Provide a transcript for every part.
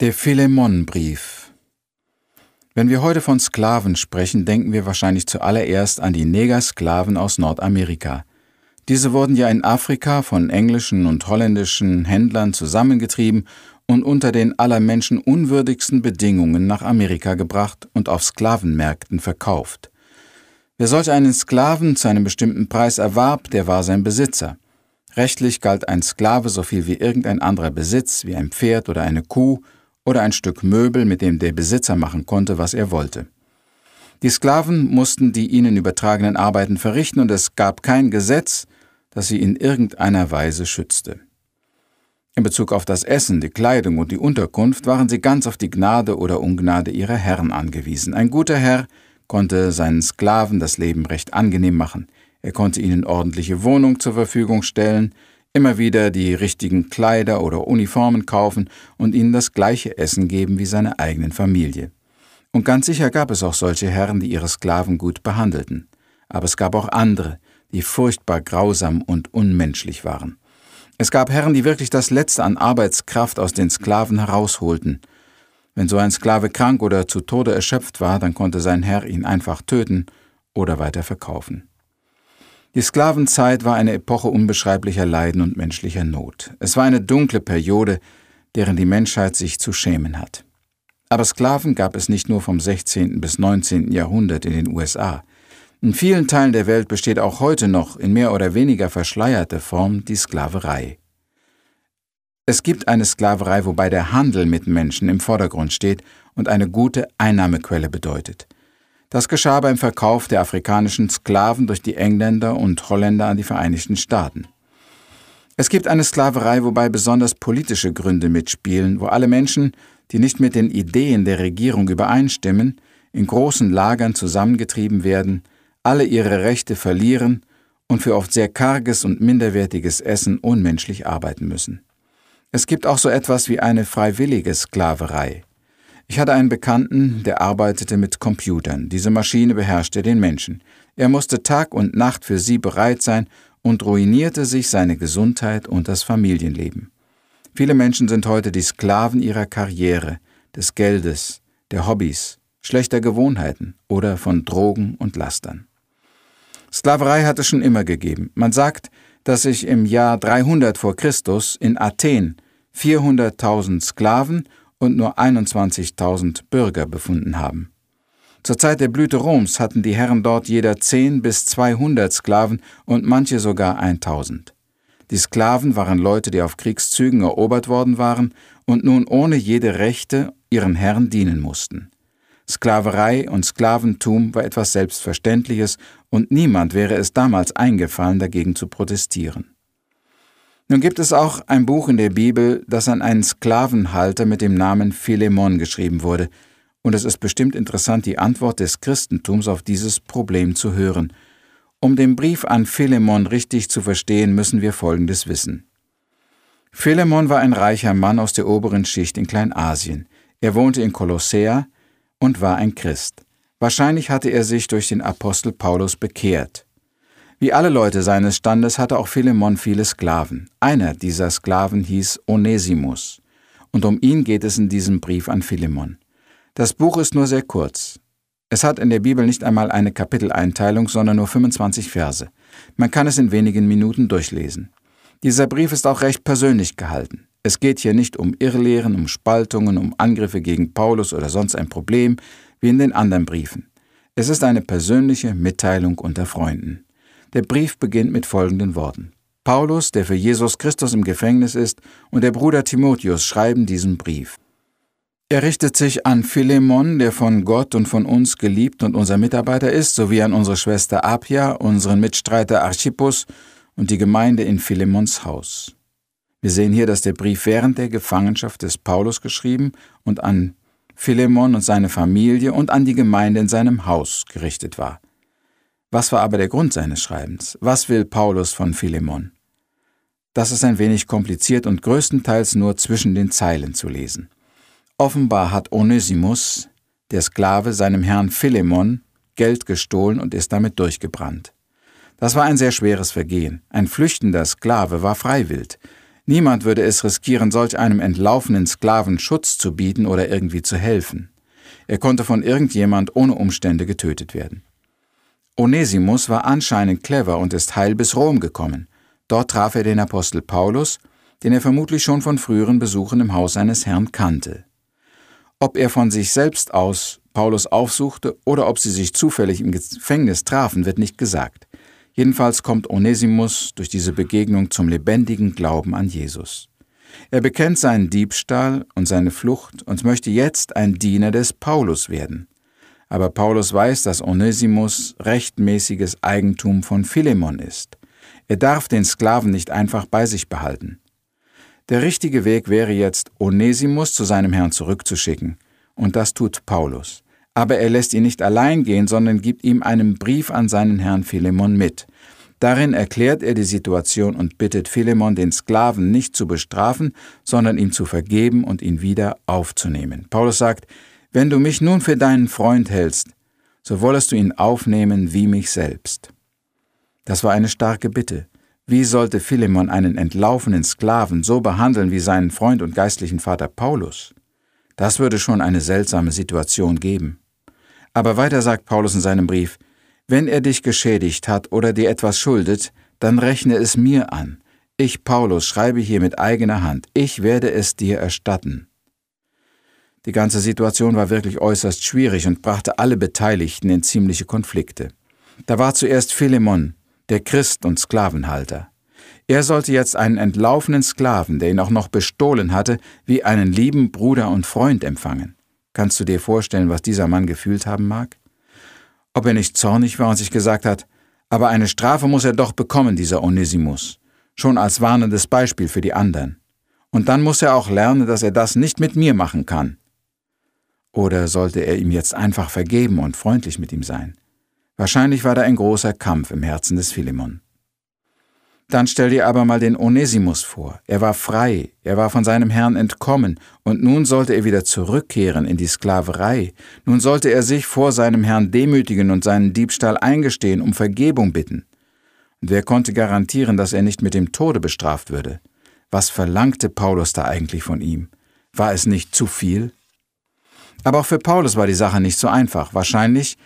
Der Philemonbrief Wenn wir heute von Sklaven sprechen, denken wir wahrscheinlich zuallererst an die Negersklaven aus Nordamerika. Diese wurden ja in Afrika von englischen und holländischen Händlern zusammengetrieben und unter den aller Menschen unwürdigsten Bedingungen nach Amerika gebracht und auf Sklavenmärkten verkauft. Wer solch einen Sklaven zu einem bestimmten Preis erwarb, der war sein Besitzer. Rechtlich galt ein Sklave so viel wie irgendein anderer Besitz, wie ein Pferd oder eine Kuh, oder ein Stück Möbel, mit dem der Besitzer machen konnte, was er wollte. Die Sklaven mussten die ihnen übertragenen Arbeiten verrichten und es gab kein Gesetz, das sie in irgendeiner Weise schützte. In Bezug auf das Essen, die Kleidung und die Unterkunft waren sie ganz auf die Gnade oder Ungnade ihrer Herren angewiesen. Ein guter Herr konnte seinen Sklaven das Leben recht angenehm machen. Er konnte ihnen ordentliche Wohnung zur Verfügung stellen, immer wieder die richtigen Kleider oder Uniformen kaufen und ihnen das gleiche Essen geben wie seine eigenen Familie. Und ganz sicher gab es auch solche Herren, die ihre Sklaven gut behandelten. Aber es gab auch andere, die furchtbar grausam und unmenschlich waren. Es gab Herren, die wirklich das Letzte an Arbeitskraft aus den Sklaven herausholten. Wenn so ein Sklave krank oder zu Tode erschöpft war, dann konnte sein Herr ihn einfach töten oder weiter verkaufen. Die Sklavenzeit war eine Epoche unbeschreiblicher Leiden und menschlicher Not. Es war eine dunkle Periode, deren die Menschheit sich zu schämen hat. Aber Sklaven gab es nicht nur vom 16. bis 19. Jahrhundert in den USA. In vielen Teilen der Welt besteht auch heute noch in mehr oder weniger verschleierter Form die Sklaverei. Es gibt eine Sklaverei, wobei der Handel mit Menschen im Vordergrund steht und eine gute Einnahmequelle bedeutet. Das geschah beim Verkauf der afrikanischen Sklaven durch die Engländer und Holländer an die Vereinigten Staaten. Es gibt eine Sklaverei, wobei besonders politische Gründe mitspielen, wo alle Menschen, die nicht mit den Ideen der Regierung übereinstimmen, in großen Lagern zusammengetrieben werden, alle ihre Rechte verlieren und für oft sehr karges und minderwertiges Essen unmenschlich arbeiten müssen. Es gibt auch so etwas wie eine freiwillige Sklaverei. Ich hatte einen Bekannten, der arbeitete mit Computern. Diese Maschine beherrschte den Menschen. Er musste Tag und Nacht für sie bereit sein und ruinierte sich seine Gesundheit und das Familienleben. Viele Menschen sind heute die Sklaven ihrer Karriere, des Geldes, der Hobbys, schlechter Gewohnheiten oder von Drogen und Lastern. Sklaverei hat es schon immer gegeben. Man sagt, dass sich im Jahr 300 vor Christus in Athen 400.000 Sklaven und nur 21.000 Bürger befunden haben. Zur Zeit der Blüte Roms hatten die Herren dort jeder 10 bis 200 Sklaven und manche sogar 1000. Die Sklaven waren Leute, die auf Kriegszügen erobert worden waren und nun ohne jede Rechte ihren Herren dienen mussten. Sklaverei und Sklaventum war etwas Selbstverständliches und niemand wäre es damals eingefallen, dagegen zu protestieren. Nun gibt es auch ein Buch in der Bibel, das an einen Sklavenhalter mit dem Namen Philemon geschrieben wurde, und es ist bestimmt interessant, die Antwort des Christentums auf dieses Problem zu hören. Um den Brief an Philemon richtig zu verstehen, müssen wir Folgendes wissen. Philemon war ein reicher Mann aus der oberen Schicht in Kleinasien. Er wohnte in Kolossea und war ein Christ. Wahrscheinlich hatte er sich durch den Apostel Paulus bekehrt. Wie alle Leute seines Standes hatte auch Philemon viele Sklaven. Einer dieser Sklaven hieß Onesimus. Und um ihn geht es in diesem Brief an Philemon. Das Buch ist nur sehr kurz. Es hat in der Bibel nicht einmal eine Kapiteleinteilung, sondern nur 25 Verse. Man kann es in wenigen Minuten durchlesen. Dieser Brief ist auch recht persönlich gehalten. Es geht hier nicht um Irrlehren, um Spaltungen, um Angriffe gegen Paulus oder sonst ein Problem, wie in den anderen Briefen. Es ist eine persönliche Mitteilung unter Freunden. Der Brief beginnt mit folgenden Worten. Paulus, der für Jesus Christus im Gefängnis ist, und der Bruder Timotheus schreiben diesen Brief. Er richtet sich an Philemon, der von Gott und von uns geliebt und unser Mitarbeiter ist, sowie an unsere Schwester Apia, unseren Mitstreiter Archippus und die Gemeinde in Philemons Haus. Wir sehen hier, dass der Brief während der Gefangenschaft des Paulus geschrieben und an Philemon und seine Familie und an die Gemeinde in seinem Haus gerichtet war. Was war aber der Grund seines Schreibens? Was will Paulus von Philemon? Das ist ein wenig kompliziert und größtenteils nur zwischen den Zeilen zu lesen. Offenbar hat Onesimus, der Sklave, seinem Herrn Philemon Geld gestohlen und ist damit durchgebrannt. Das war ein sehr schweres Vergehen. Ein flüchtender Sklave war freiwillig. Niemand würde es riskieren, solch einem entlaufenen Sklaven Schutz zu bieten oder irgendwie zu helfen. Er konnte von irgendjemand ohne Umstände getötet werden. Onesimus war anscheinend clever und ist heil bis Rom gekommen. Dort traf er den Apostel Paulus, den er vermutlich schon von früheren Besuchen im Haus seines Herrn kannte. Ob er von sich selbst aus Paulus aufsuchte oder ob sie sich zufällig im Gefängnis trafen, wird nicht gesagt. Jedenfalls kommt Onesimus durch diese Begegnung zum lebendigen Glauben an Jesus. Er bekennt seinen Diebstahl und seine Flucht und möchte jetzt ein Diener des Paulus werden. Aber Paulus weiß, dass Onesimus rechtmäßiges Eigentum von Philemon ist. Er darf den Sklaven nicht einfach bei sich behalten. Der richtige Weg wäre jetzt, Onesimus zu seinem Herrn zurückzuschicken, und das tut Paulus. Aber er lässt ihn nicht allein gehen, sondern gibt ihm einen Brief an seinen Herrn Philemon mit. Darin erklärt er die Situation und bittet Philemon, den Sklaven nicht zu bestrafen, sondern ihm zu vergeben und ihn wieder aufzunehmen. Paulus sagt, wenn du mich nun für deinen Freund hältst, so wollest du ihn aufnehmen wie mich selbst. Das war eine starke Bitte. Wie sollte Philemon einen entlaufenen Sklaven so behandeln wie seinen Freund und geistlichen Vater Paulus? Das würde schon eine seltsame Situation geben. Aber weiter sagt Paulus in seinem Brief, wenn er dich geschädigt hat oder dir etwas schuldet, dann rechne es mir an. Ich, Paulus, schreibe hier mit eigener Hand, ich werde es dir erstatten. Die ganze Situation war wirklich äußerst schwierig und brachte alle Beteiligten in ziemliche Konflikte. Da war zuerst Philemon, der Christ und Sklavenhalter. Er sollte jetzt einen entlaufenen Sklaven, der ihn auch noch bestohlen hatte, wie einen lieben Bruder und Freund empfangen. Kannst du dir vorstellen, was dieser Mann gefühlt haben mag? Ob er nicht zornig war und sich gesagt hat, aber eine Strafe muss er doch bekommen, dieser Onesimus, schon als warnendes Beispiel für die anderen. Und dann muss er auch lernen, dass er das nicht mit mir machen kann. Oder sollte er ihm jetzt einfach vergeben und freundlich mit ihm sein? Wahrscheinlich war da ein großer Kampf im Herzen des Philemon. Dann stell dir aber mal den Onesimus vor. Er war frei, er war von seinem Herrn entkommen, und nun sollte er wieder zurückkehren in die Sklaverei. Nun sollte er sich vor seinem Herrn demütigen und seinen Diebstahl eingestehen, um Vergebung bitten. Und wer konnte garantieren, dass er nicht mit dem Tode bestraft würde? Was verlangte Paulus da eigentlich von ihm? War es nicht zu viel? Aber auch für Paulus war die Sache nicht so einfach. Wahrscheinlich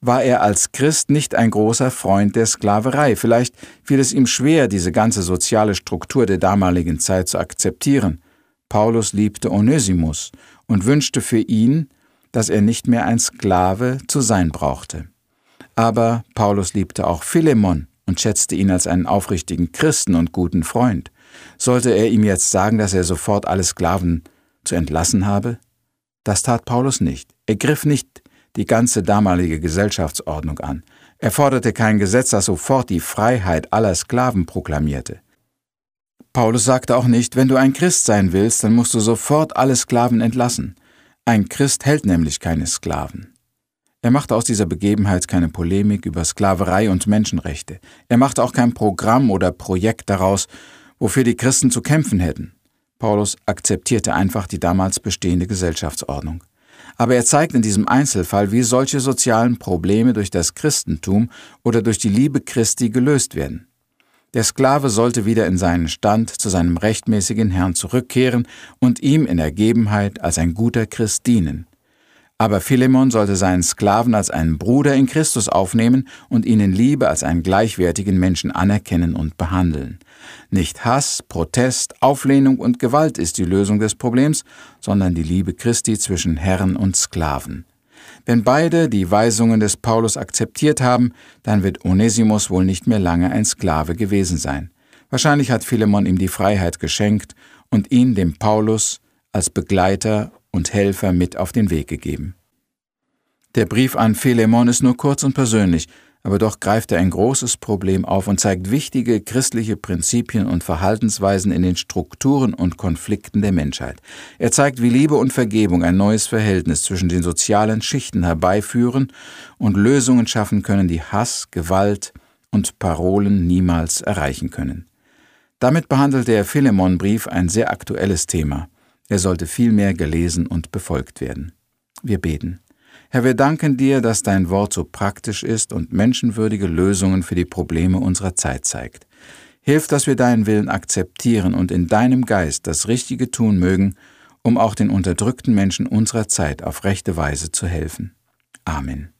war er als Christ nicht ein großer Freund der Sklaverei. Vielleicht fiel es ihm schwer, diese ganze soziale Struktur der damaligen Zeit zu akzeptieren. Paulus liebte Onesimus und wünschte für ihn, dass er nicht mehr ein Sklave zu sein brauchte. Aber Paulus liebte auch Philemon und schätzte ihn als einen aufrichtigen Christen und guten Freund. Sollte er ihm jetzt sagen, dass er sofort alle Sklaven zu entlassen habe? Das tat Paulus nicht. Er griff nicht die ganze damalige Gesellschaftsordnung an. Er forderte kein Gesetz, das sofort die Freiheit aller Sklaven proklamierte. Paulus sagte auch nicht, wenn du ein Christ sein willst, dann musst du sofort alle Sklaven entlassen. Ein Christ hält nämlich keine Sklaven. Er machte aus dieser Begebenheit keine Polemik über Sklaverei und Menschenrechte. Er machte auch kein Programm oder Projekt daraus, wofür die Christen zu kämpfen hätten. Paulus akzeptierte einfach die damals bestehende Gesellschaftsordnung. Aber er zeigt in diesem Einzelfall, wie solche sozialen Probleme durch das Christentum oder durch die Liebe Christi gelöst werden. Der Sklave sollte wieder in seinen Stand zu seinem rechtmäßigen Herrn zurückkehren und ihm in Ergebenheit als ein guter Christ dienen. Aber Philemon sollte seinen Sklaven als einen Bruder in Christus aufnehmen und ihn in Liebe als einen gleichwertigen Menschen anerkennen und behandeln. Nicht Hass, Protest, Auflehnung und Gewalt ist die Lösung des Problems, sondern die Liebe Christi zwischen Herren und Sklaven. Wenn beide die Weisungen des Paulus akzeptiert haben, dann wird Onesimus wohl nicht mehr lange ein Sklave gewesen sein. Wahrscheinlich hat Philemon ihm die Freiheit geschenkt und ihn dem Paulus als Begleiter und Helfer mit auf den Weg gegeben. Der Brief an Philemon ist nur kurz und persönlich, aber doch greift er ein großes Problem auf und zeigt wichtige christliche Prinzipien und Verhaltensweisen in den Strukturen und Konflikten der Menschheit. Er zeigt, wie Liebe und Vergebung ein neues Verhältnis zwischen den sozialen Schichten herbeiführen und Lösungen schaffen können, die Hass, Gewalt und Parolen niemals erreichen können. Damit behandelt der Philemon-Brief ein sehr aktuelles Thema. Er sollte vielmehr gelesen und befolgt werden. Wir beten. Herr, wir danken dir, dass dein Wort so praktisch ist und menschenwürdige Lösungen für die Probleme unserer Zeit zeigt. Hilf, dass wir deinen Willen akzeptieren und in deinem Geist das Richtige tun mögen, um auch den unterdrückten Menschen unserer Zeit auf rechte Weise zu helfen. Amen.